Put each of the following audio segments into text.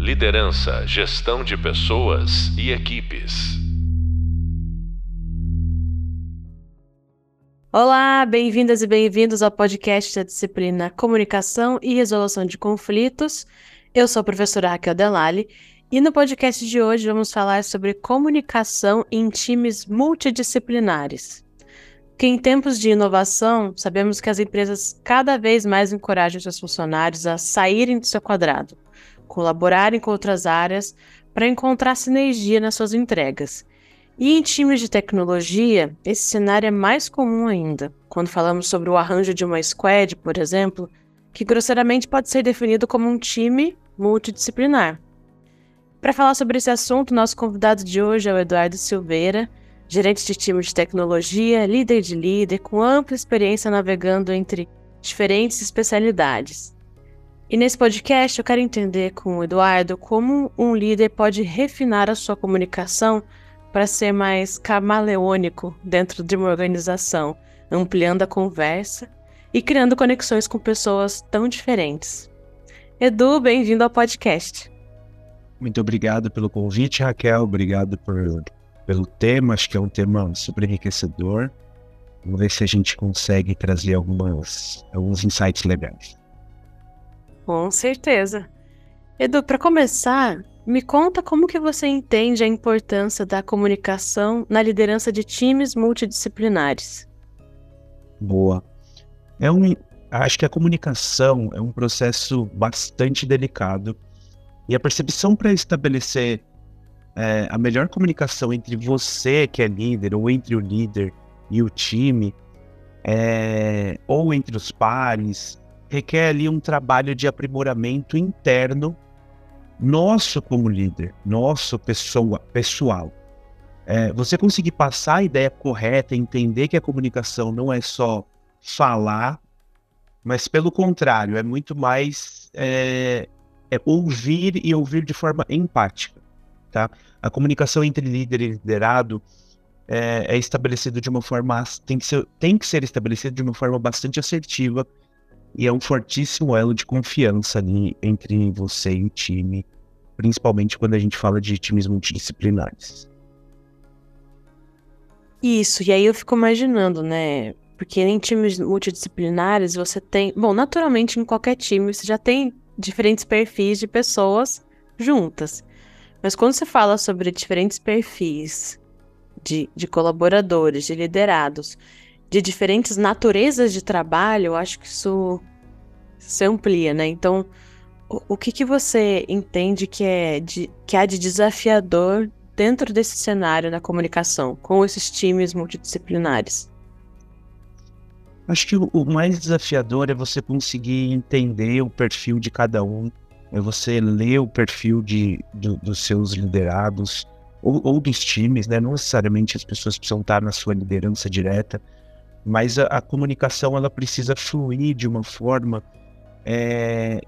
Liderança, gestão de pessoas e equipes. Olá, bem-vindas e bem-vindos ao podcast da disciplina Comunicação e Resolução de Conflitos. Eu sou a professora Raquel Delali e no podcast de hoje vamos falar sobre comunicação em times multidisciplinares. Que em tempos de inovação, sabemos que as empresas cada vez mais encorajam seus funcionários a saírem do seu quadrado, colaborarem com outras áreas para encontrar sinergia nas suas entregas e em times de tecnologia, esse cenário é mais comum ainda, quando falamos sobre o arranjo de uma squad, por exemplo, que grosseiramente pode ser definido como um time multidisciplinar. Para falar sobre esse assunto, nosso convidado de hoje é o Eduardo Silveira, gerente de time de tecnologia, líder de líder, com ampla experiência navegando entre diferentes especialidades. E nesse podcast eu quero entender com o Eduardo como um líder pode refinar a sua comunicação para ser mais camaleônico dentro de uma organização, ampliando a conversa e criando conexões com pessoas tão diferentes. Edu, bem-vindo ao podcast. Muito obrigado pelo convite, Raquel. Obrigado por, pelo tema. Acho que é um tema super enriquecedor. Vamos ver se a gente consegue trazer algumas, alguns insights legais. Com certeza. Edu, para começar, me conta como que você entende a importância da comunicação na liderança de times multidisciplinares. Boa. É um, acho que a comunicação é um processo bastante delicado e a percepção para estabelecer é, a melhor comunicação entre você que é líder ou entre o líder e o time é, ou entre os pares requer ali um trabalho de aprimoramento interno nosso como líder, nosso pessoa, pessoal. É, você conseguir passar a ideia correta, entender que a comunicação não é só falar, mas pelo contrário, é muito mais é, é ouvir e ouvir de forma empática. Tá? A comunicação entre líder e liderado é, é estabelecida de uma forma tem que ser tem que ser estabelecida de uma forma bastante assertiva e é um fortíssimo elo de confiança ali entre você e o time, principalmente quando a gente fala de times multidisciplinares. Isso, e aí eu fico imaginando, né? Porque em times multidisciplinares você tem. Bom, naturalmente em qualquer time você já tem diferentes perfis de pessoas juntas. Mas quando você fala sobre diferentes perfis de, de colaboradores, de liderados, de diferentes naturezas de trabalho, eu acho que isso se amplia, né? Então, o, o que, que você entende que, é de, que há de desafiador dentro desse cenário na comunicação, com esses times multidisciplinares? Acho que o mais desafiador é você conseguir entender o perfil de cada um, é você ler o perfil de, do, dos seus liderados ou, ou, dos times, né? Não necessariamente as pessoas precisam estar na sua liderança direta, mas a, a comunicação ela precisa fluir de uma forma é,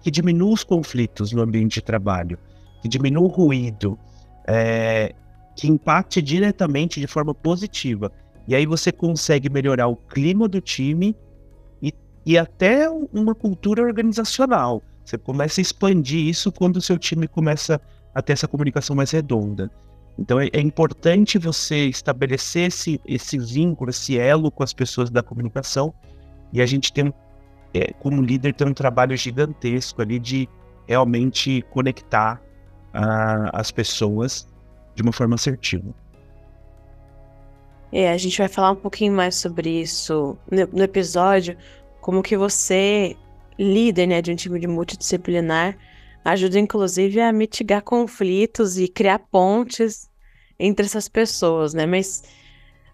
que diminua os conflitos no ambiente de trabalho, que diminua o ruído, é, que impacte diretamente de forma positiva. E aí você consegue melhorar o clima do time e, e até uma cultura organizacional. Você começa a expandir isso quando o seu time começa a ter essa comunicação mais redonda. Então é, é importante você estabelecer esse, esse vínculo, esse elo com as pessoas da comunicação. E a gente tem, é, como líder, tem um trabalho gigantesco ali de realmente conectar uh, as pessoas de uma forma assertiva. É, a gente vai falar um pouquinho mais sobre isso no, no episódio, como que você, líder né, de um time de multidisciplinar, ajuda inclusive a mitigar conflitos e criar pontes entre essas pessoas, né? Mas,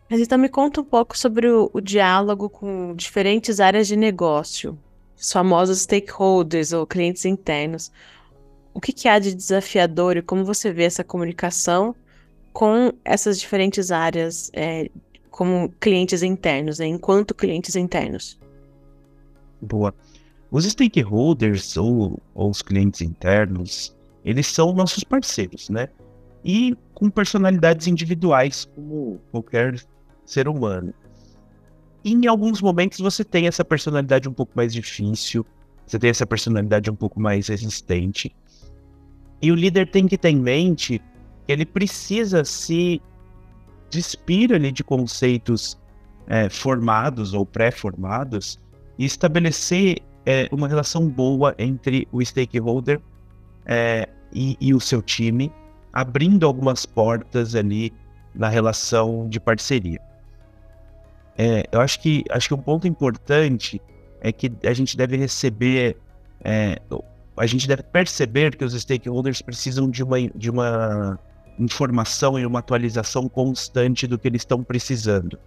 mas então me conta um pouco sobre o, o diálogo com diferentes áreas de negócio, os famosos stakeholders ou clientes internos. O que, que há de desafiador e como você vê essa comunicação com essas diferentes áreas é, como clientes internos, né? enquanto clientes internos? Boa. Os stakeholders ou, ou os clientes internos, eles são nossos parceiros, né? e com personalidades individuais, como qualquer ser humano. E em alguns momentos você tem essa personalidade um pouco mais difícil, você tem essa personalidade um pouco mais resistente. E o líder tem que ter em mente que ele precisa se despir ali de conceitos é, formados ou pré-formados e estabelecer é, uma relação boa entre o stakeholder é, e, e, o seu time, abrindo algumas portas ali na relação de parceria. É, eu acho que, acho que um ponto importante é que a gente deve receber, é, a gente deve perceber que os stakeholders precisam de uma, de uma informação e uma atualização constante do que eles estão precisando.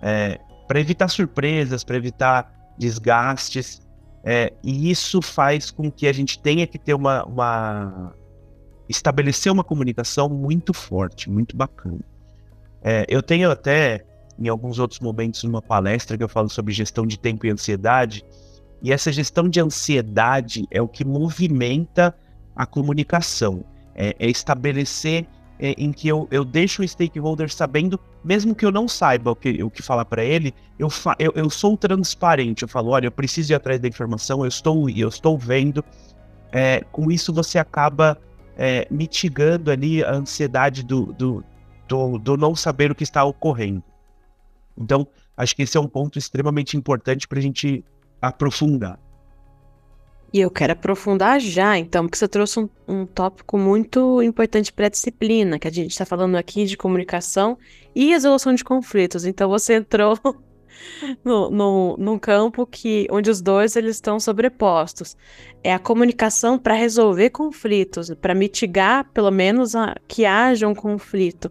É, para evitar surpresas, para evitar desgastes, é, e isso faz com que a gente tenha que ter uma, uma estabelecer uma comunicação muito forte, muito bacana. É, eu tenho até em alguns outros momentos numa palestra que eu falo sobre gestão de tempo e ansiedade. E essa gestão de ansiedade é o que movimenta a comunicação. É, é estabelecer em que eu, eu deixo o stakeholder sabendo, mesmo que eu não saiba o que, o que falar para ele, eu, fa eu, eu sou transparente. Eu falo, olha, eu preciso ir atrás da informação, eu estou, eu estou vendo. É, com isso você acaba é, mitigando ali a ansiedade do, do, do, do não saber o que está ocorrendo. Então, acho que esse é um ponto extremamente importante para a gente aprofundar. E eu quero aprofundar já, então, porque você trouxe um, um tópico muito importante para a disciplina, que a gente está falando aqui de comunicação e resolução de conflitos. Então, você entrou no, no, num campo que, onde os dois eles estão sobrepostos. É a comunicação para resolver conflitos, para mitigar, pelo menos, a, que haja um conflito.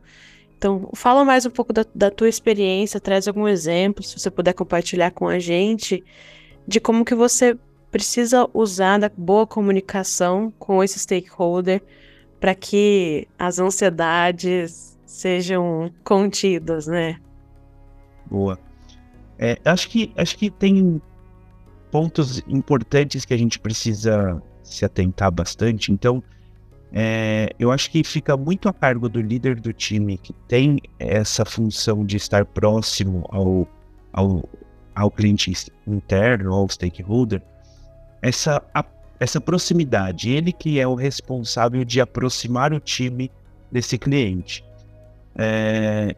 Então, fala mais um pouco da, da, tua experiência, traz algum exemplo, se você puder compartilhar com a gente, de como que você precisa usar da boa comunicação com esse stakeholder para que as ansiedades sejam contidas, né? Boa. É, acho que acho que tem pontos importantes que a gente precisa se atentar bastante. Então, é, eu acho que fica muito a cargo do líder do time que tem essa função de estar próximo ao, ao, ao cliente interno, ao stakeholder, essa, a, essa proximidade. Ele que é o responsável de aproximar o time desse cliente. É,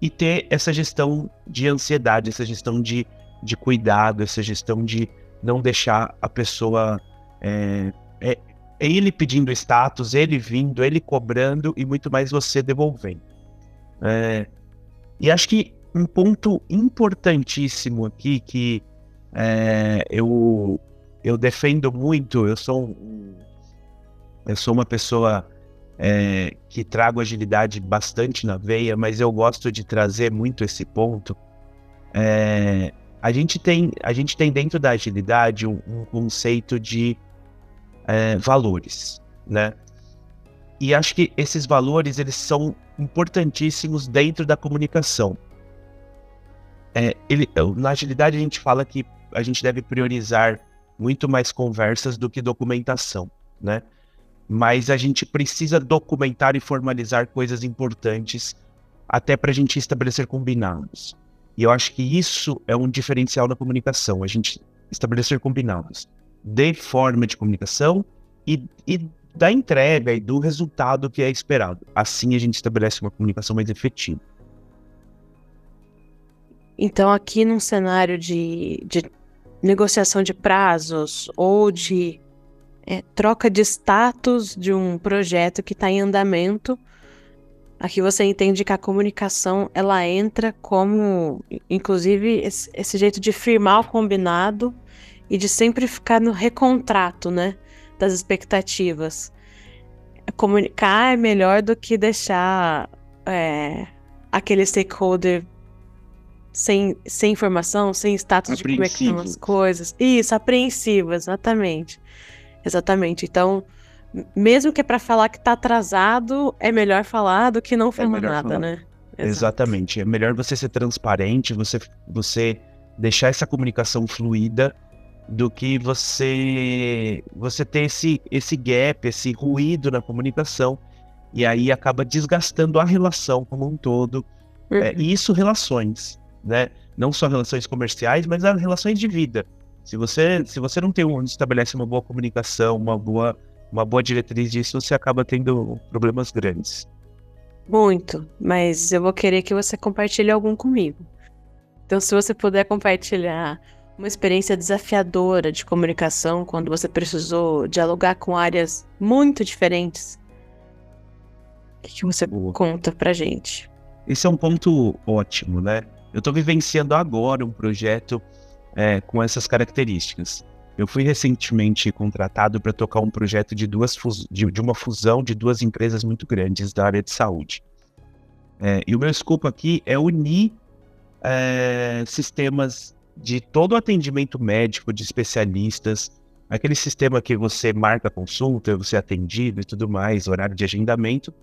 e ter essa gestão de ansiedade, essa gestão de, de cuidado, essa gestão de não deixar a pessoa é, é, é ele pedindo status, ele vindo, ele cobrando e muito mais você devolvendo. É, e acho que um ponto importantíssimo aqui que é, eu, eu defendo muito, eu sou eu sou uma pessoa é, que trago agilidade bastante na veia, mas eu gosto de trazer muito esse ponto. É, a gente tem a gente tem dentro da agilidade um, um conceito de é, valores, né? E acho que esses valores eles são importantíssimos dentro da comunicação. É, ele, na agilidade a gente fala que a gente deve priorizar muito mais conversas do que documentação, né? Mas a gente precisa documentar e formalizar coisas importantes até para a gente estabelecer combinados. E eu acho que isso é um diferencial na comunicação, a gente estabelecer combinados de forma de comunicação e, e da entrega e do resultado que é esperado. Assim a gente estabelece uma comunicação mais efetiva. Então, aqui num cenário de, de negociação de prazos ou de é, troca de status de um projeto que está em andamento, aqui você entende que a comunicação ela entra como, inclusive, esse, jeito de firmar o combinado e de sempre ficar no recontrato, né? Das expectativas. Comunicar é melhor do que deixar é, aquele stakeholder sem, sem informação, sem status de como é que são as coisas. Isso, apreensivo, exatamente. Exatamente. Então, mesmo que é para falar que tá atrasado, é melhor falar do que não é falar é nada, falar. né? Exato. Exatamente. É melhor você ser transparente, você, você deixar essa comunicação fluida do que você você ter esse, esse gap, esse ruído na comunicação, e aí acaba desgastando a relação como um todo. É, uhum. É, e isso relações, né? Não só relações comerciais, mas as relações de vida. Se você, se você não tem um, estabelece uma boa comunicação, uma boa, uma boa diretriz disso, você acaba tendo problemas grandes. Muito, mas eu vou querer que você compartilhe algum comigo. Então, se você puder compartilhar uma experiência desafiadora de comunicação quando você precisou dialogar com áreas muito diferentes, o que, que você Boa. conta pra gente? Esse é um ponto ótimo, né? Eu estou vivenciando agora um projeto é, com essas características. Eu fui recentemente contratado para tocar um projeto de, duas de, de, uma fusão de duas empresas muito grandes da área de saúde. É, e o meu escopo aqui é unir é, sistemas de todo o atendimento médico, de especialistas, aquele sistema que você marca consulta, você é atendido e tudo mais, horário de agendamento.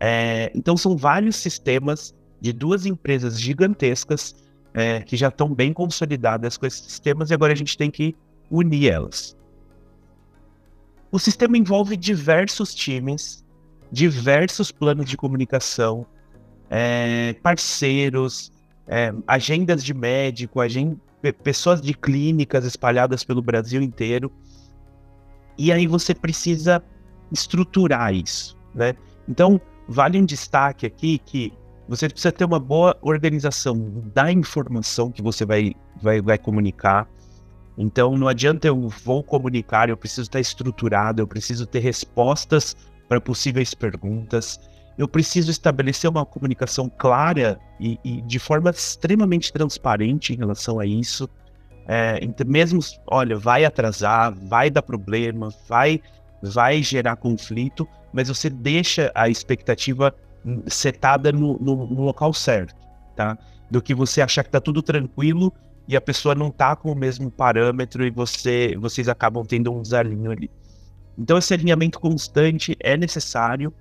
É, então são vários sistemas de duas empresas gigantescas é, que já estão bem consolidadas com esses sistemas e agora a gente tem que unir elas. O sistema envolve diversos times, diversos planos de comunicação, é, parceiros, é, agendas de médico, pessoas de clínicas espalhadas pelo Brasil inteiro. E aí você precisa estruturar isso, né? Então, vale um destaque aqui que você precisa ter uma boa organização da informação que você vai, vai, vai comunicar. Então não adianta eu vou comunicar, eu preciso estar estruturado, eu preciso ter respostas para possíveis perguntas, eu preciso estabelecer uma comunicação clara e, e de forma extremamente transparente em relação a isso. É, mesmo, olha, vai atrasar, vai dar problema, vai, vai gerar conflito, mas você deixa a expectativa setada no, no, no local certo, tá? Do que você achar que tá tudo tranquilo e a pessoa não tá com o mesmo parâmetro e você, vocês acabam tendo um desalinho ali. Então esse alinhamento constante é necessário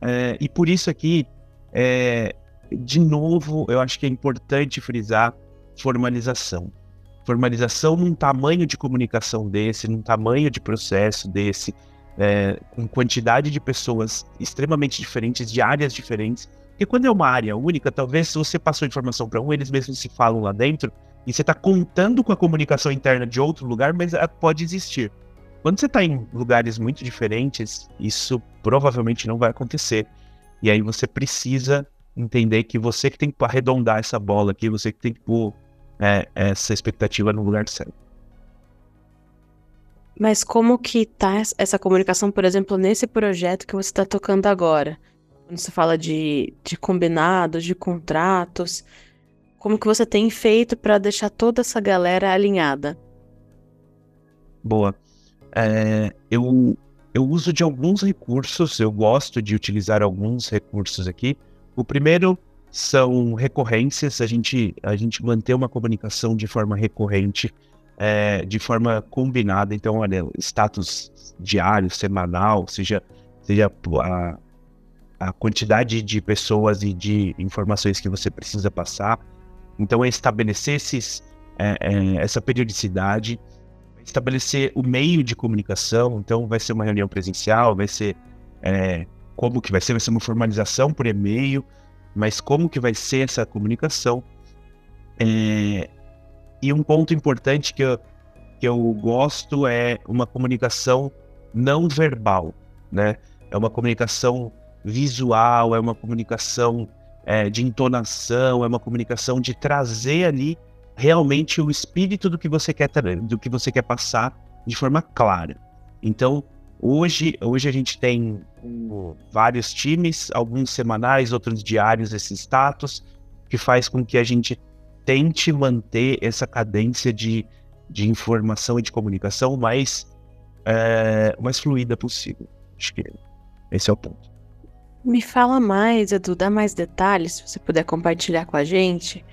é, e por isso aqui, é, de novo, eu acho que é importante frisar formalização. Formalização num tamanho de comunicação desse, num tamanho de processo desse, é, com quantidade de pessoas extremamente diferentes, de áreas diferentes. Porque quando é uma área única, talvez se você passou informação para um, eles mesmos se falam lá dentro, e você está contando com a comunicação interna de outro lugar, mas pode existir. Quando você está em lugares muito diferentes, isso provavelmente não vai acontecer. E aí você precisa entender que você que tem que arredondar essa bola aqui, você que tem que pôr é, essa expectativa no lugar certo. Mas como que tá essa comunicação, por exemplo, nesse projeto que você está tocando agora? Quando você fala de, de combinados, de contratos, como que você tem feito para deixar toda essa galera alinhada? Boa. É, eu, eu uso de alguns recursos, eu gosto de utilizar alguns recursos aqui. O primeiro são recorrências, a gente, a gente manter uma comunicação de forma recorrente é, de forma combinada. Então, olha, status diário, semanal, seja, seja a, a quantidade de pessoas e de informações que você precisa passar. Então, é estabelecer esses, é, é, essa periodicidade, estabelecer o meio de comunicação. Então, vai ser uma reunião presencial, vai ser é, como que vai ser, vai ser uma formalização por e-mail, mas como que vai ser essa comunicação. É, e um ponto importante que eu, que eu gosto é uma comunicação não verbal, né? É uma comunicação visual, é uma comunicação é, de entonação, é uma comunicação de trazer ali realmente o espírito do que você quer do que você quer passar de forma clara. Então, hoje, hoje a gente tem vários times, alguns semanais, outros diários, esses status, que faz com que a gente tente manter essa cadência de, de informação e de comunicação mais, é, mais fluida possível. Acho que esse é o ponto. Me fala mais, Edu, dá mais detalhes, se você puder compartilhar com a gente,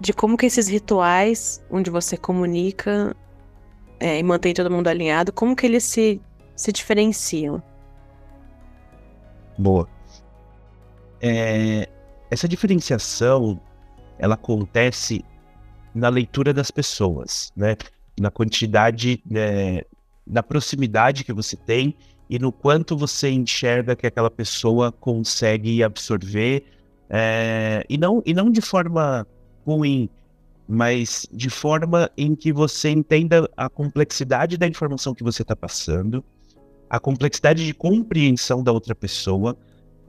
de como que esses rituais, onde você comunica é, e mantém todo mundo alinhado, como que eles se, se diferenciam? Boa. É, essa diferenciação ela acontece na leitura das pessoas, né? Na quantidade, né, na proximidade que você tem e no quanto você enxerga que aquela pessoa consegue absorver é, e não e não de forma ruim, mas de forma em que você entenda a complexidade da informação que você está passando, a complexidade de compreensão da outra pessoa,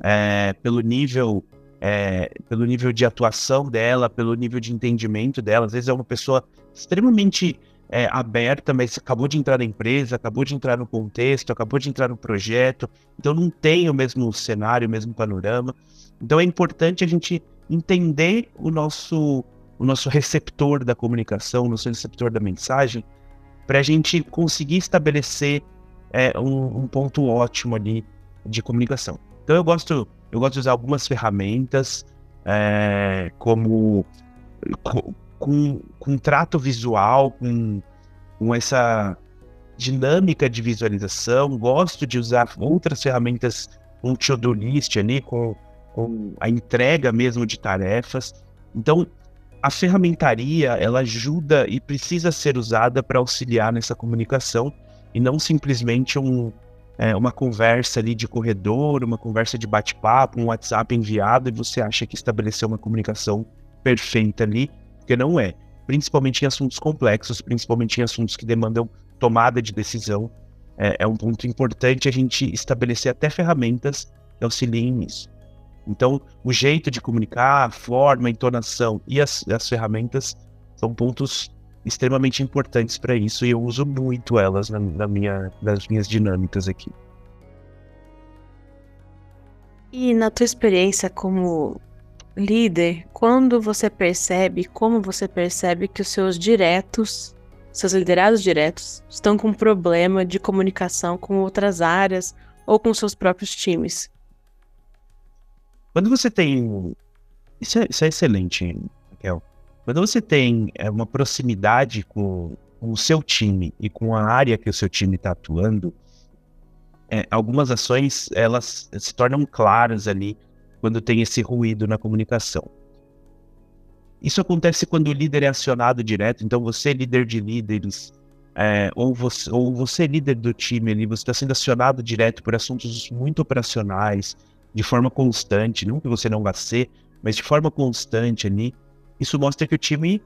é, pelo nível é, pelo nível de atuação dela, pelo nível de entendimento dela. Às vezes é uma pessoa extremamente é, aberta, mas acabou de entrar na empresa, acabou de entrar no contexto, acabou de entrar no projeto, então não tem o mesmo cenário, o mesmo panorama. Então é importante a gente entender o nosso, o nosso receptor da comunicação, o nosso receptor da mensagem, para a gente conseguir estabelecer é, um, um ponto ótimo ali de comunicação. Então eu gosto, eu gosto de usar algumas ferramentas, é, como com, com, trato visual, com, com essa dinâmica de visualização. Gosto de usar outras ferramentas, um to-do list ali, com, com a entrega mesmo de tarefas. Então, a ferramentaria, ela ajuda e precisa ser usada para auxiliar nessa comunicação e não simplesmente um, é, uma conversa ali de corredor, uma conversa de bate-papo, um WhatsApp enviado e você acha que estabeleceu uma comunicação perfeita ali, porque não é. Principalmente em assuntos complexos, principalmente em assuntos que demandam tomada de decisão. É, é um ponto importante a gente estabelecer até ferramentas que auxiliem nisso. Então, o jeito de comunicar, a forma, a entonação e as, as ferramentas são pontos extremamente importantes para isso e eu uso muito elas na, na, minha, nas minhas dinâmicas aqui. E na tua experiência como líder, quando você percebe, como você percebe que os seus diretos, seus liderados diretos, estão com problema de comunicação com outras áreas ou com seus próprios times? Quando você tem. Isso é, isso é excelente, Raquel. Quando você tem é, uma proximidade com, com, o seu time e com a área que o seu time está atuando, é, algumas ações elas se tornam claras ali quando tem esse ruído na comunicação. Isso acontece quando o líder é acionado direto, então você, líder de líderes, é, ou, você, ou você, líder do time ali, você está sendo acionado direto por assuntos muito operacionais, de forma constante, não que você não vá ser, mas de forma constante ali, isso mostra que o time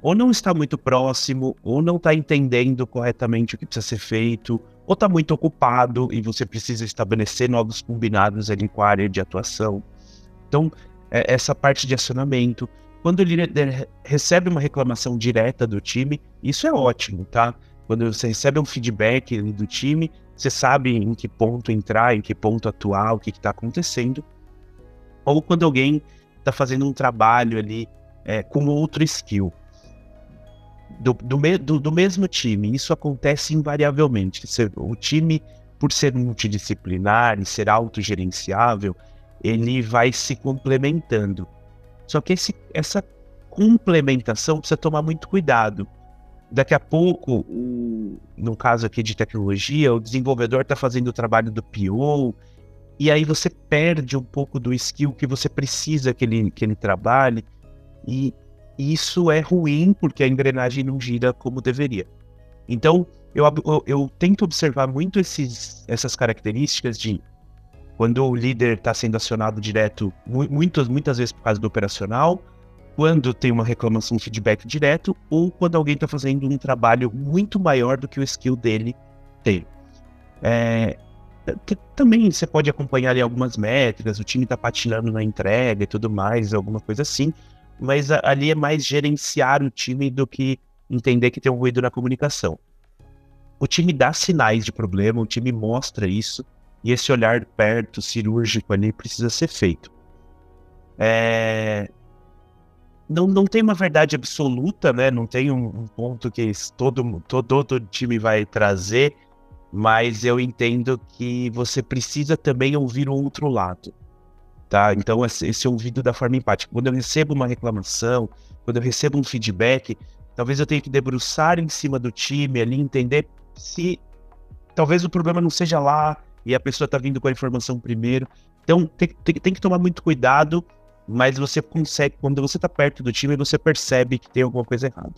ou não está muito próximo, ou não está entendendo corretamente o que precisa ser feito, ou está muito ocupado e você precisa estabelecer novos combinados ali com a área de atuação. Então, é essa parte de acionamento. Quando o líder recebe uma reclamação direta do time, isso é ótimo, tá? Quando você recebe um feedback do time, você sabe em que ponto entrar, em que ponto atuar, o que está acontecendo. Ou quando alguém está fazendo um trabalho ali é, com outro skill. Do, do, do, do, mesmo time, isso acontece invariavelmente. O time, por ser multidisciplinar e ser autogerenciável, ele vai se complementando. Só que esse, essa complementação precisa tomar muito cuidado. Daqui a pouco, no caso aqui de tecnologia, o desenvolvedor está fazendo o trabalho do PO, e aí você perde um pouco do skill que você precisa que ele, que ele trabalhe, e isso é ruim porque a engrenagem não gira como deveria. Então, eu, eu, eu tento observar muito esses, essas características de quando o líder está sendo acionado direto, muitas, muitas vezes por causa do operacional, quando tem uma reclamação, feedback direto, ou quando alguém está fazendo um trabalho muito maior do que o skill dele tem. É, também você pode acompanhar ali algumas métricas, o time está patinando na entrega e tudo mais, alguma coisa assim, mas ali é mais gerenciar o time do que entender que tem um ruído na comunicação. O time dá sinais de problema, o time mostra isso, e esse olhar perto, cirúrgico ali, precisa ser feito. É... Não, não tem uma verdade absoluta, né? Não tem um, um ponto que todo, todo, todo time vai trazer, mas eu entendo que você precisa também ouvir o outro lado tá? Então, esse ouvido da forma empática. Quando eu recebo uma reclamação, quando eu recebo um feedback, talvez eu tenha que debruçar em cima do time ali, entender se talvez o problema não seja lá e a pessoa está vindo com a informação primeiro. Então, tem, tem, tem que tomar muito cuidado, mas você consegue, quando você está perto do time, você percebe que tem alguma coisa errada.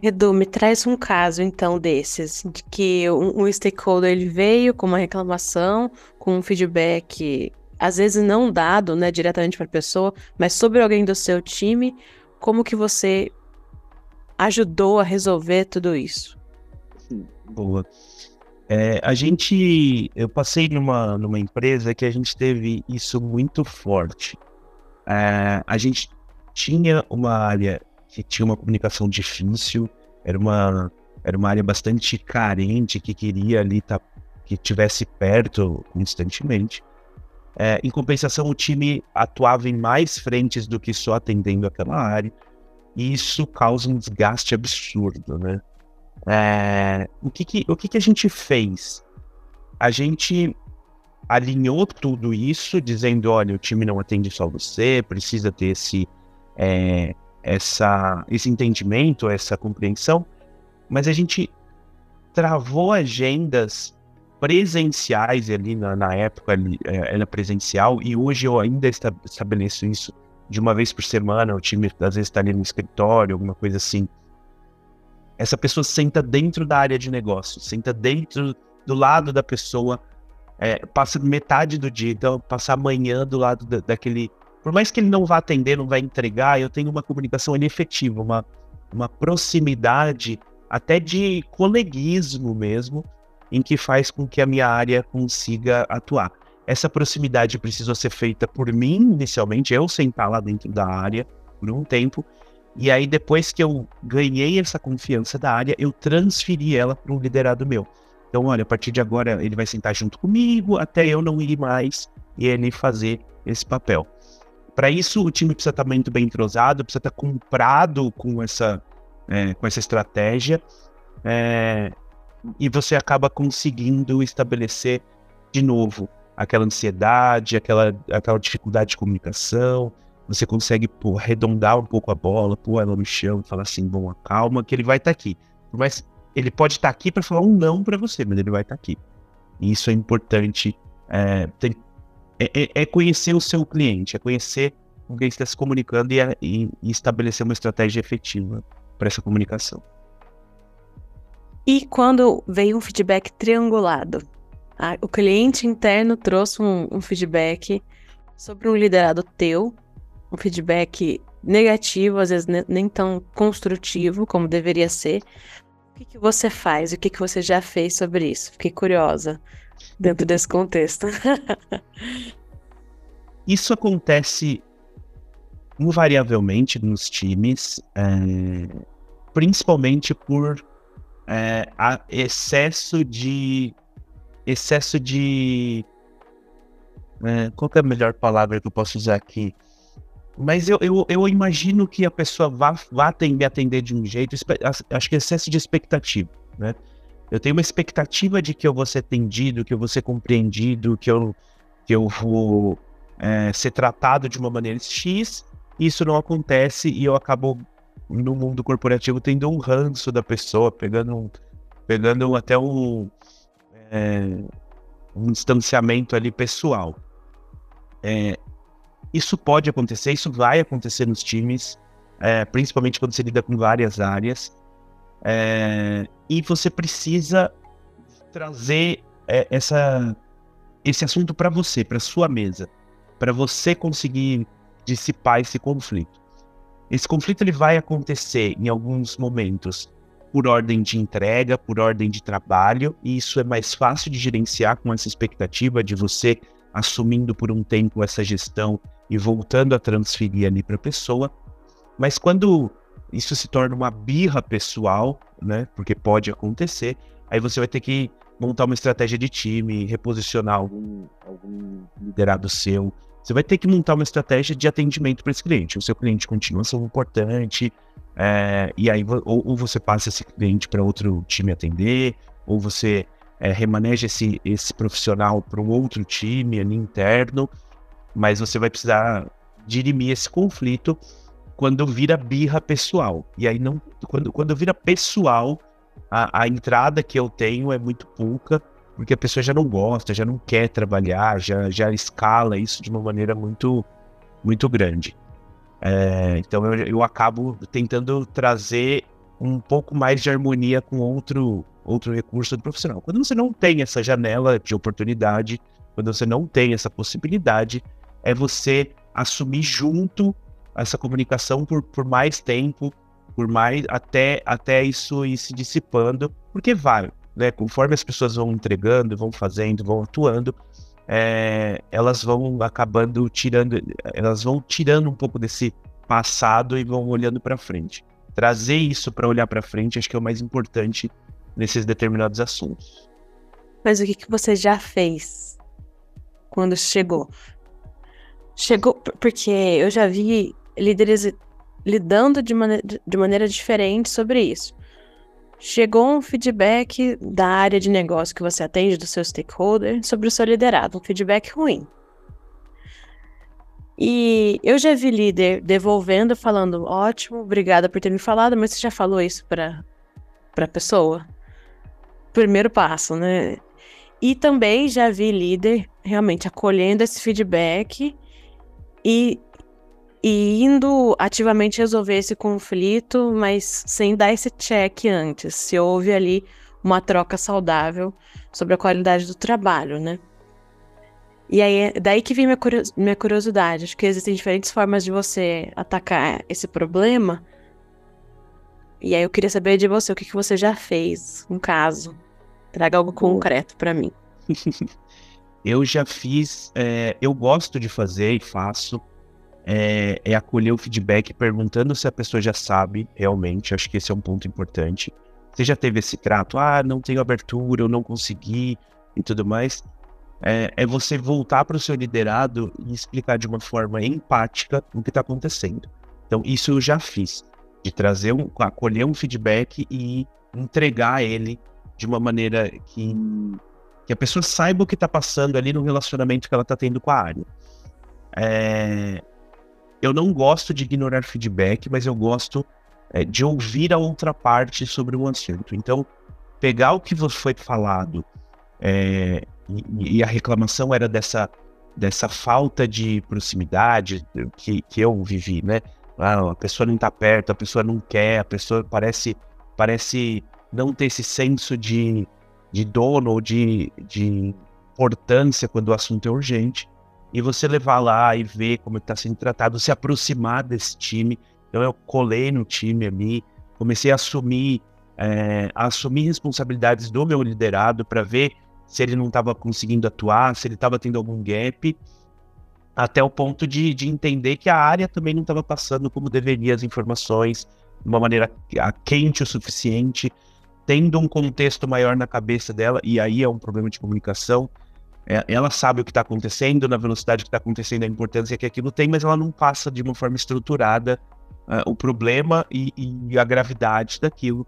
Edu, me traz um caso, então, desses, de que um, um stakeholder ele veio com uma reclamação, com um feedback às vezes não dado, né, diretamente para a pessoa, mas sobre alguém do seu time, como que você ajudou a resolver tudo isso? Boa. É, a gente, eu passei numa, numa empresa que a gente teve isso muito forte. É, a gente tinha uma área que tinha uma comunicação difícil, era uma, era uma área bastante carente que queria ali tá, que tivesse perto constantemente. É, em compensação, o time atuava em mais frentes do que só atendendo aquela área, e isso causa um desgaste absurdo, né? É, o que, que o que, que a gente fez? A gente alinhou tudo isso, dizendo: olha, o time não atende só você, precisa ter esse, é, essa, esse entendimento, essa compreensão, mas a gente travou agendas presenciais ali na, na época, é, era presencial, e hoje eu ainda estabeleço isso de uma vez por semana, o time às vezes está ali no escritório, alguma coisa assim. Essa pessoa senta dentro da área de negócio, senta dentro do lado da pessoa, é, passa metade do dia, então passar amanhã do lado da, daquele. Por mais que ele não vá atender, não vai entregar, eu tenho uma comunicação ali efetiva, uma, uma proximidade, até de coleguismo mesmo, em que faz com que a minha área consiga atuar. Essa proximidade precisou ser feita por mim inicialmente, eu sentar lá dentro da área por um tempo, e aí depois que eu ganhei essa confiança da área, eu transferi ela para um liderado meu. Então, olha, a partir de agora ele vai sentar junto comigo até eu não ir mais e ele fazer esse papel. Para isso, o time precisa estar muito bem entrosado, precisa estar comprado com essa, é, com essa estratégia. É, e você acaba conseguindo estabelecer de novo aquela ansiedade, aquela, aquela dificuldade de comunicação. Você consegue pô, arredondar um pouco a bola, pôr ela no chão falar assim: bom, calma, que ele vai estar tá aqui. Mas ele pode estar tá aqui para falar um não para você, mas ele vai estar tá aqui. E isso é importante. É, tem, é, é, é, conhecer o seu cliente, é conhecer com quem está se comunicando e, e, e estabelecer uma estratégia efetiva para essa comunicação. E quando veio um feedback triangulado, a, o cliente interno trouxe um, um feedback sobre um liderado teu, um feedback negativo, às vezes nem tão construtivo como deveria ser. O que, que você faz? O que, que você já fez sobre isso? Fiquei curiosa dentro desse contexto. isso acontece invariavelmente nos times, é, principalmente por é, excesso de. Excesso de. É, qual é a melhor palavra que eu posso usar aqui? Mas eu, eu, eu imagino que a pessoa vá, vá atender, atender de um jeito, acho que excesso de expectativa, né? Eu tenho uma expectativa de que eu vou ser atendido, que eu vou ser compreendido, que eu, que eu vou é, ser tratado de uma maneira X, isso não acontece e eu acabo no mundo corporativo tendo um ranço da pessoa, pegando, pegando até um, é, um distanciamento ali pessoal. É, isso pode acontecer, isso vai acontecer nos times, é, principalmente quando você lida com várias áreas. É, e você precisa trazer é, essa, esse assunto para você, para sua mesa, para você conseguir dissipar esse conflito. Esse conflito ele vai acontecer em alguns momentos por ordem de entrega, por ordem de trabalho, e isso é mais fácil de gerenciar com essa expectativa de você assumindo por um tempo essa gestão e voltando a transferir ali para a pessoa. Mas quando isso se torna uma birra pessoal, né? Porque pode acontecer, aí você vai ter que montar uma estratégia de time, reposicionar algum, algum liderado seu, você vai ter que montar uma estratégia de atendimento para esse cliente. O seu cliente continua sendo importante, é, e aí ou, ou, você passa esse cliente para outro time atender, ou você é, remaneja esse, esse profissional para um outro time ali interno, mas você vai precisar dirimir esse conflito quando vira birra pessoal. E aí não, quando, quando vira pessoal, a, a entrada que eu tenho é muito pouca porque a pessoa já não gosta, já não quer trabalhar, já, já escala isso de uma maneira muito, muito grande. É, então eu, eu acabo tentando trazer um pouco mais de harmonia com outro, outro recurso do profissional. Quando você não tem essa janela de oportunidade, quando você não tem essa possibilidade, é você assumir junto essa comunicação por, por mais tempo, por mais até, até isso ir se dissipando, porque vai, né, conforme as pessoas vão entregando, vão fazendo, vão atuando, é, elas vão acabando tirando, elas vão tirando um pouco desse passado e vão olhando para frente. Trazer isso para olhar para frente, acho que é o mais importante nesses determinados assuntos. Mas o que, que você já fez quando chegou? Chegou porque eu já vi líderes lidando de, de maneira diferente sobre isso. Chegou um feedback da área de negócio que você atende, do seu stakeholder, sobre o seu liderado, um feedback ruim. E eu já vi líder devolvendo, falando: ótimo, obrigada por ter me falado, mas você já falou isso para a pessoa? Primeiro passo, né? E também já vi líder realmente acolhendo esse feedback e e indo ativamente resolver esse conflito, mas sem dar esse check antes, se houve ali uma troca saudável sobre a qualidade do trabalho, né? E aí, é daí que vem minha, minha curiosidade. Acho que existem diferentes formas de você atacar esse problema. E aí eu queria saber de você, o que, que você já fez, um caso. Traga algo concreto para mim. eu já fiz, é, eu gosto de fazer e faço é, é, acolher o feedback perguntando se a pessoa já sabe realmente. Acho que esse é um ponto importante. Você já teve esse trato, ah, não tenho abertura, eu não consegui e tudo mais. É, é você voltar para o seu liderado e explicar de uma forma empática o que está acontecendo. Então, isso eu já fiz, de trazer um, acolher um feedback e entregar ele de uma maneira que, que a pessoa saiba o que está passando ali no relacionamento que ela está tendo com a área. É, eu não gosto de ignorar feedback, mas eu gosto é, de ouvir a outra parte sobre um assunto. Então, pegar o que foi falado é, e, e, a reclamação era dessa, dessa falta de proximidade que, que eu vivi, né? Ah, a pessoa não está perto, a pessoa não quer, a pessoa parece, parece não ter esse senso de, de dono ou de, de importância quando o assunto é urgente e você levar lá e ver como está sendo tratado, se aproximar desse time. Então eu colei no time ali, comecei a assumir, é, a assumir responsabilidades do meu liderado para ver se ele não estava conseguindo atuar, se ele estava tendo algum gap, até o ponto de, de entender que a área também não estava passando como deveria as informações, de uma maneira quente o suficiente, tendo um contexto maior na cabeça dela, e aí é um problema de comunicação. É, ela sabe o que está acontecendo, na velocidade que está acontecendo, a importância que aquilo tem, mas ela não passa de uma forma estruturada uh, o problema e, e, a gravidade daquilo.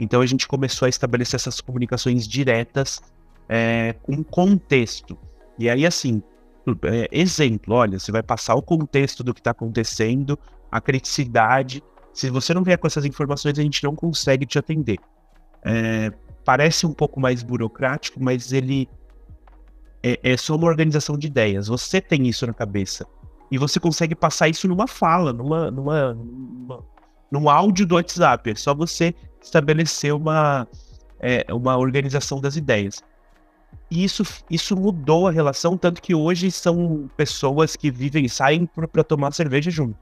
Então a gente começou a estabelecer essas comunicações diretas é, com contexto. E aí, assim, é, exemplo, olha, você vai passar o contexto do que está acontecendo, a criticidade. Se você não vier com essas informações, a gente não consegue te atender. É, parece um pouco mais burocrático, mas ele é, é só uma organização de ideias. Você tem isso na cabeça. E você consegue passar isso numa fala, numa, numa, numa num áudio do WhatsApp. É só você estabelecer uma, é, uma organização das ideias. E isso, isso mudou a relação, tanto que hoje são pessoas que vivem, saem para tomar cerveja junto.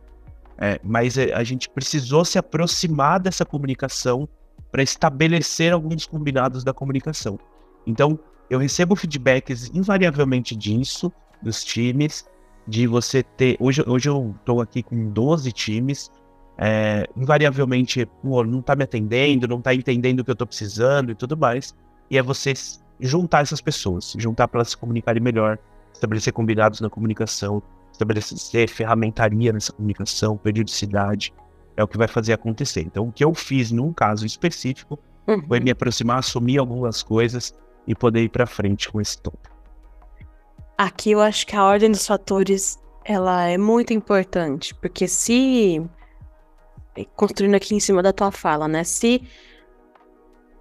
É, mas é, a gente precisou se aproximar dessa comunicação para estabelecer alguns combinados da comunicação. Então, eu recebo feedbacks invariavelmente disso, dos times, de você ter. Hoje, hoje eu estou aqui com 12 times. É, invariavelmente, pô, não está me atendendo, não está entendendo o que eu estou precisando e tudo mais. E é você juntar essas pessoas, juntar para elas se comunicarem melhor, estabelecer combinados na comunicação, estabelecer ferramentaria nessa comunicação, periodicidade, é o que vai fazer acontecer. Então, o que eu fiz num caso específico uhum. foi me aproximar, assumir algumas coisas e poder ir para frente com esse tópico. Aqui eu acho que a ordem dos fatores ela é muito importante, porque se construindo aqui em cima da tua fala, né? Se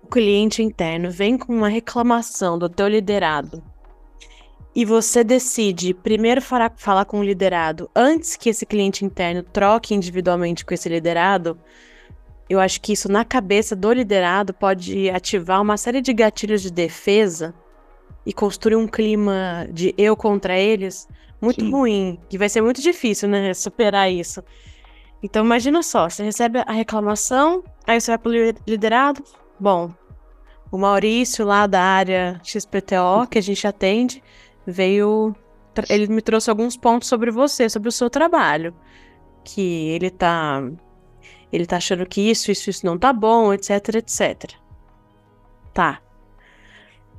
o cliente interno vem com uma reclamação do teu liderado e você decide primeiro falar com o liderado antes que esse cliente interno troque individualmente com esse liderado, eu acho que isso na cabeça do liderado pode ativar uma série de gatilhos de defesa e construir um clima de eu contra eles muito Sim. ruim, que vai ser muito difícil, né, superar isso. Então imagina só, você recebe a reclamação, aí você vai pro liderado, bom, o Maurício, lá da área XPTO, que a gente atende, veio. Ele me trouxe alguns pontos sobre você, sobre o seu trabalho. Que ele tá. Ele tá achando que isso, isso, isso não tá bom, etc, etc. Tá.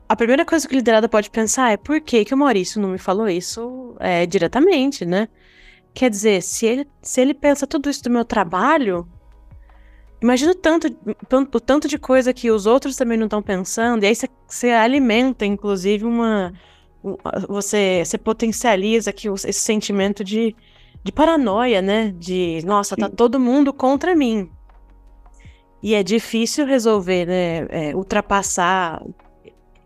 A primeira coisa que o liderado pode pensar é por que, que o Maurício não me falou isso é, diretamente, né? Quer dizer, se ele, se ele pensa tudo isso do meu trabalho, imagina o tanto, o tanto de coisa que os outros também não estão pensando, e aí você alimenta, inclusive, uma. Você, você potencializa aqui esse sentimento de, de paranoia, né? De, nossa, tá todo mundo contra mim. E é difícil resolver, né? É, ultrapassar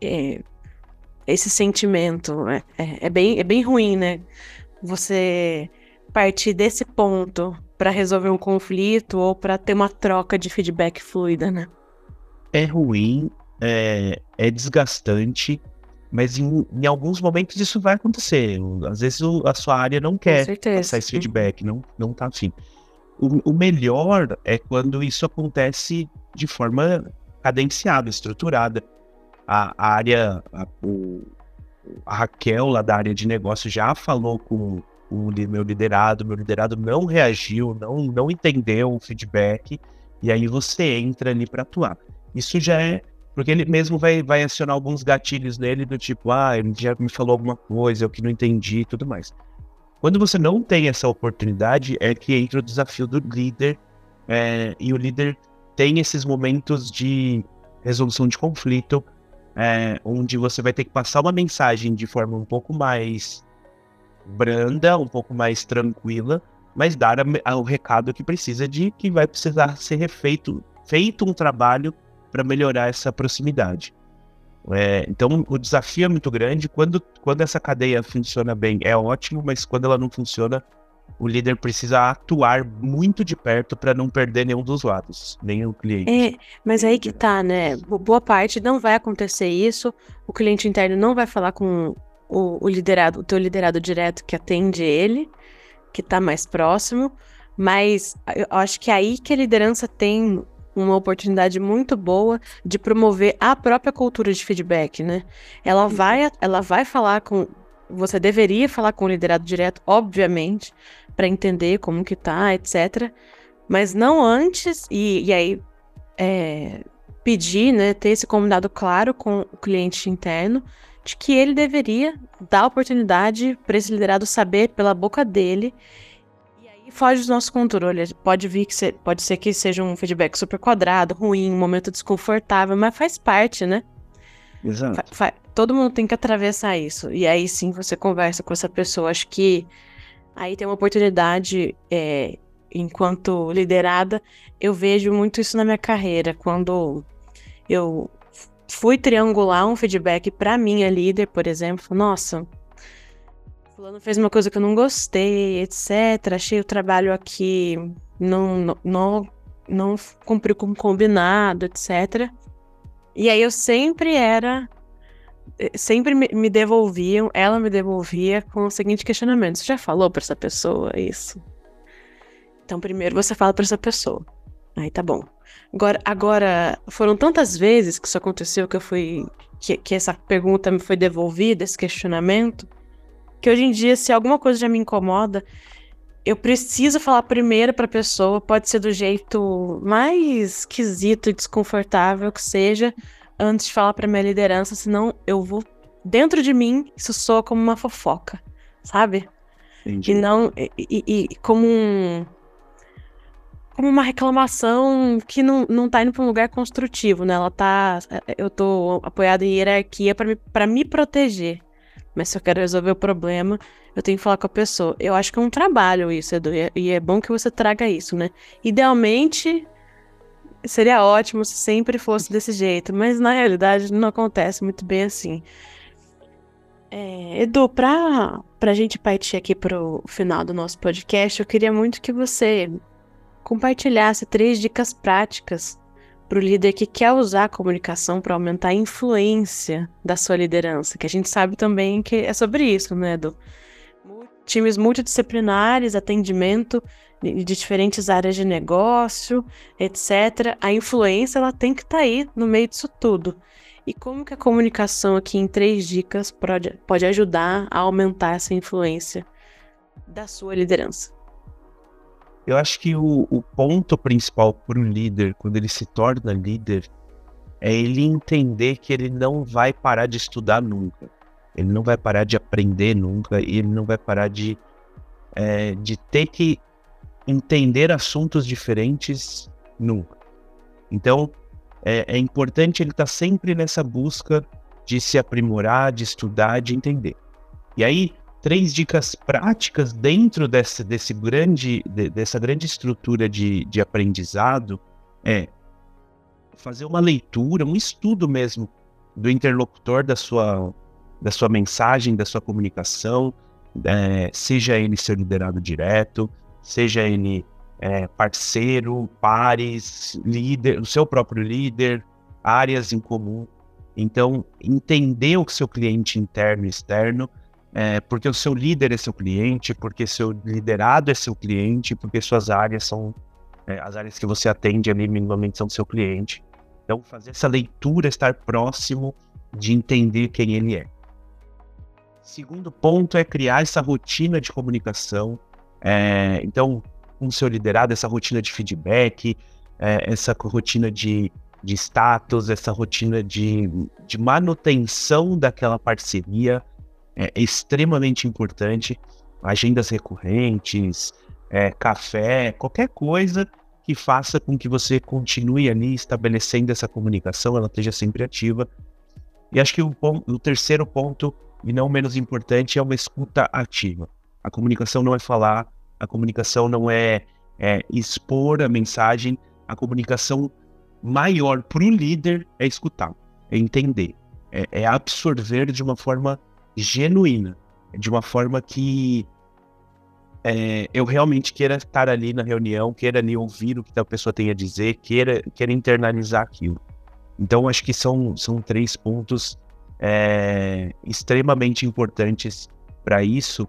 é, esse sentimento. É, é, é, bem, é bem ruim, né? Você partir desse ponto para resolver um conflito ou para ter uma troca de feedback fluida, né? É ruim, é, é desgastante, mas em, em, alguns momentos isso vai acontecer. Às vezes o, a sua área não quer passar esse feedback, não, não tá afim. O, o melhor é quando isso acontece de forma cadenciada, estruturada. A, a área, a, o, a Raquel lá da área de negócio já falou com o meu liderado, meu liderado não reagiu, não, não entendeu o feedback, e aí você entra ali para atuar. Isso já é porque ele mesmo vai, vai acionar alguns gatilhos nele do tipo, ah, ele já me falou alguma coisa, eu que não entendi e tudo mais. Quando você não tem essa oportunidade, é que entra o desafio do líder, é, e o líder tem esses momentos de resolução de conflito, é, onde você vai ter que passar uma mensagem de forma um pouco mais branda, um pouco mais tranquila, mas dar o recado que precisa de que vai precisar ser refeito, feito um trabalho para melhorar essa proximidade. É, então o desafio é muito grande. Quando, quando essa cadeia funciona bem, é ótimo, mas quando ela não funciona, o líder precisa atuar muito de perto para não perder nenhum dos lados, nem o cliente. É, mas aí que tá, né? Boa parte não vai acontecer isso. O cliente interno não vai falar com o, o liderado, o teu liderado direto que atende ele, que está mais próximo, mas eu acho que é aí que a liderança tem uma oportunidade muito boa de promover a própria cultura de feedback, né? Ela vai, ela vai falar com, você deveria falar com o liderado direto, obviamente, para entender como que tá, etc. Mas não antes e, e aí é, pedir, né, ter esse combinado claro com o cliente interno de que ele deveria dar oportunidade para esse liderado saber pela boca dele. E foge do nosso controle. Pode vir que se, pode ser que seja um feedback super quadrado, ruim, um momento desconfortável, mas faz parte, né? Exato. Fa, todo mundo tem que atravessar isso. E aí sim você conversa com essa pessoa. Acho que aí tem uma oportunidade. É, enquanto liderada, eu vejo muito isso na minha carreira. Quando eu fui triangular um feedback para minha líder, por exemplo, nossa, fulano fez uma coisa que eu não gostei, etc. Achei o trabalho aqui não não, não, cumpriu com o combinado, etc. E aí eu sempre era eh, sempre me devolviam, ela me devolvia com o seguinte questionamento: você já falou para essa pessoa isso? Então primeiro você fala para essa pessoa. Aí tá bom. Agora, agora, foram tantas vezes que isso aconteceu que eu fui. Que, que essa pergunta me foi devolvida, esse questionamento, que hoje em dia, se alguma coisa já me incomoda, eu preciso falar primeiro para a pessoa, pode ser do jeito mais esquisito e desconfortável que seja, antes de falar para minha liderança, senão eu vou dentro de mim, isso soa como uma fofoca, sabe? Entendi. E não e, e, e como um como uma reclamação que não, não tá indo para um lugar construtivo, né? Ela tá. Eu tô apoiada em hierarquia para me, pra me proteger. Mas se eu quero resolver o problema, eu tenho que falar com a pessoa. Eu acho que é um trabalho isso, Edu, e é bom que você traga isso, né? Idealmente, seria ótimo se sempre fosse desse jeito, mas na realidade não acontece muito bem assim. É, Edu, para a gente partir aqui para o final do nosso podcast, eu queria muito que você compartilhasse três dicas práticas para o líder que quer usar a comunicação para aumentar a influência da sua liderança, que a gente sabe também que é sobre isso, né, Edu? times multidisciplinares, atendimento de diferentes áreas de negócio, etc. A influência ela tem que estar tá aí no meio disso tudo. E como que a comunicação aqui em três dicas pode, pode ajudar a aumentar essa influência da sua liderança? Eu acho que o, o ponto principal para um líder, quando ele se torna líder, é ele entender que ele não vai parar de estudar nunca. Ele não vai parar de aprender nunca e ele não vai parar de, é, de ter que entender assuntos diferentes nunca. Então, é, é importante ele estar tá sempre nessa busca de se aprimorar, de estudar, de entender. E aí, três dicas práticas dentro desse, desse grande, de, dessa grande estrutura de, de aprendizado é fazer uma leitura, um estudo mesmo do interlocutor da sua, da sua mensagem, da sua comunicação, é, seja ele seu liderado direto, seja ele é, parceiro, pares, líder, o seu próprio líder, áreas em comum. Então, entender o seu cliente interno e externo é, porque o seu líder é seu cliente, porque seu liderado é seu cliente, porque suas áreas são é, as áreas que você atende ali minimamente são do seu cliente. Então, fazer essa leitura, estar próximo de entender quem ele é. Segundo ponto é criar essa rotina de comunicação. É, então, com o seu liderado, essa rotina de feedback, é, essa rotina de, de status, essa rotina de, de manutenção daquela parceria é extremamente importante. Agendas recorrentes, é, café, qualquer coisa que faça com que você continue ali estabelecendo essa comunicação, ela esteja sempre ativa. E acho que o, o terceiro ponto, e não menos importante, é uma escuta ativa. A comunicação não é falar, a comunicação não é, é expor a mensagem, a comunicação maior para o líder é escutar, é entender, é, é absorver de uma forma genuína, de uma forma que é, eu realmente queira estar ali na reunião, queira ali ouvir o que a pessoa tem a dizer, queira, queira internalizar aquilo. Então, acho que são, são três pontos é, extremamente importantes para isso.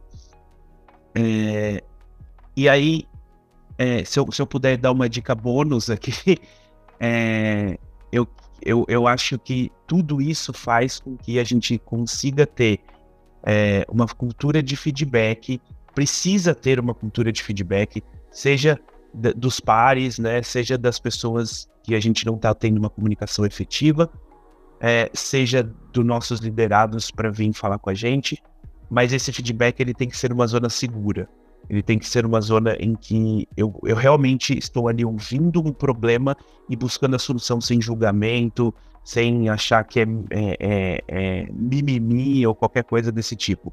É, e aí, é, se, eu, se eu puder dar uma dica bônus aqui, é, eu, eu, eu acho que tudo isso faz com que a gente consiga ter é, uma cultura de feedback, precisa ter uma cultura de feedback, seja dos pares, né, seja das pessoas que a gente não está tendo uma comunicação efetiva, é, seja dos nossos liderados para vir falar com a gente, mas esse feedback ele tem que ser uma zona segura. Ele tem que ser uma zona em que eu, eu realmente estou ali ouvindo um problema e buscando a solução sem julgamento, sem achar que é, é, é, é mimimi ou qualquer coisa desse tipo.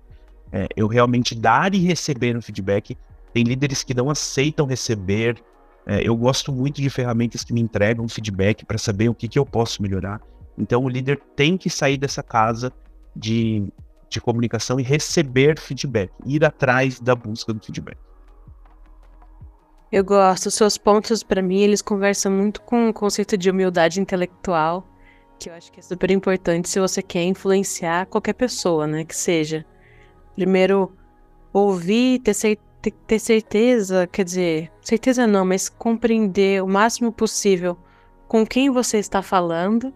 É, eu realmente dar e receber um feedback. Tem líderes que não aceitam receber. É, eu gosto muito de ferramentas que me entregam feedback para saber o que, que eu posso melhorar. Então o líder tem que sair dessa casa de, de comunicação e receber feedback, ir atrás da busca do feedback. Eu gosto. Os seus pontos, para mim, eles conversam muito com o conceito de humildade intelectual que eu acho que é super importante se você quer influenciar qualquer pessoa, né? Que seja. Primeiro, ouvir, ter, cer ter certeza, quer dizer, certeza não, mas compreender o máximo possível com quem você está falando,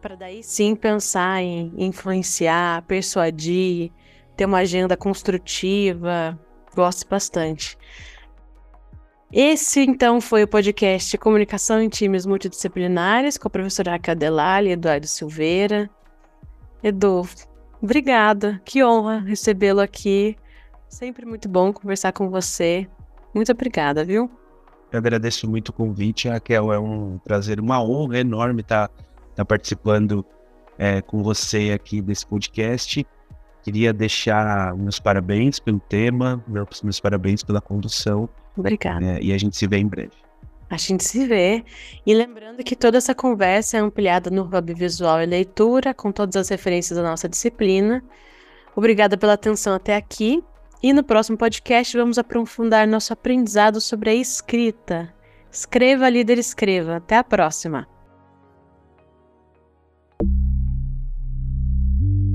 para daí sim pensar em influenciar, persuadir, ter uma agenda construtiva. Gosto bastante. Esse, então, foi o podcast Comunicação em Times Multidisciplinares com a professora Raquel Delali e Eduardo Silveira. Edu, obrigada. Que honra recebê-lo aqui. Sempre muito bom conversar com você. Muito obrigada, viu? Eu agradeço muito o convite, Raquel. É um prazer, uma honra enorme estar, estar participando é, com você aqui desse podcast. Queria deixar meus parabéns pelo tema, meus, meus parabéns pela condução Obrigada. É, e a gente se vê em breve. A gente se vê. E lembrando que toda essa conversa é ampliada no Hub Visual e Leitura, com todas as referências da nossa disciplina. Obrigada pela atenção até aqui. E no próximo podcast vamos aprofundar nosso aprendizado sobre a escrita. Escreva, líder, escreva. Até a próxima.